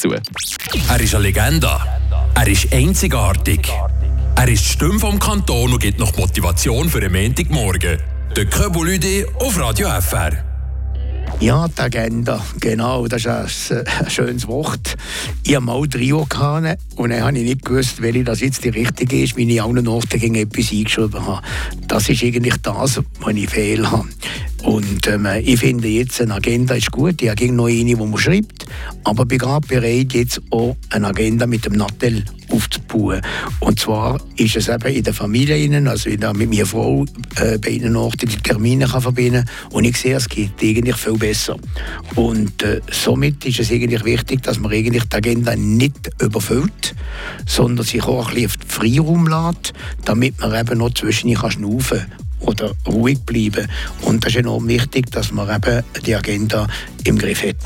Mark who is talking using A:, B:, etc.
A: zu.
B: Er ist eine Legende. Er ist einzigartig. Er ist die Stimme vom Kanton und gibt noch Motivation für den Montagmorgen. Der Köbulüde auf Radio FR.
C: Ja, die Agenda, genau, das ist ein, ein schönes Wort. Ich hatte mal Trio gehabt, und dann habe ich nicht gewusst, welche das jetzt die richtige ist, wie ich allen Orten etwas eingeschrieben habe. Das ist eigentlich das, was ich fehl habe. Und ähm, ich finde jetzt, eine Agenda ist gut. Ich habe noch eine, die man schreibt. Aber ich bin gerade bereit, jetzt auch eine Agenda mit dem Nattel aufzubauen. Und zwar ist es eben in der Familie, also ich mit meiner Frau äh, bei ihnen Orten die Termine kann verbinden Und ich sehe, es geht eigentlich viel besser. Und äh, somit ist es eigentlich wichtig, dass man eigentlich die Agenda nicht überfüllt, sondern sich auch ein bisschen Freiraum lässt, damit man eben noch zwischen schnaufen kann oder ruhig bleiben. Und das ist enorm wichtig, dass man eben die Agenda im Griff hat.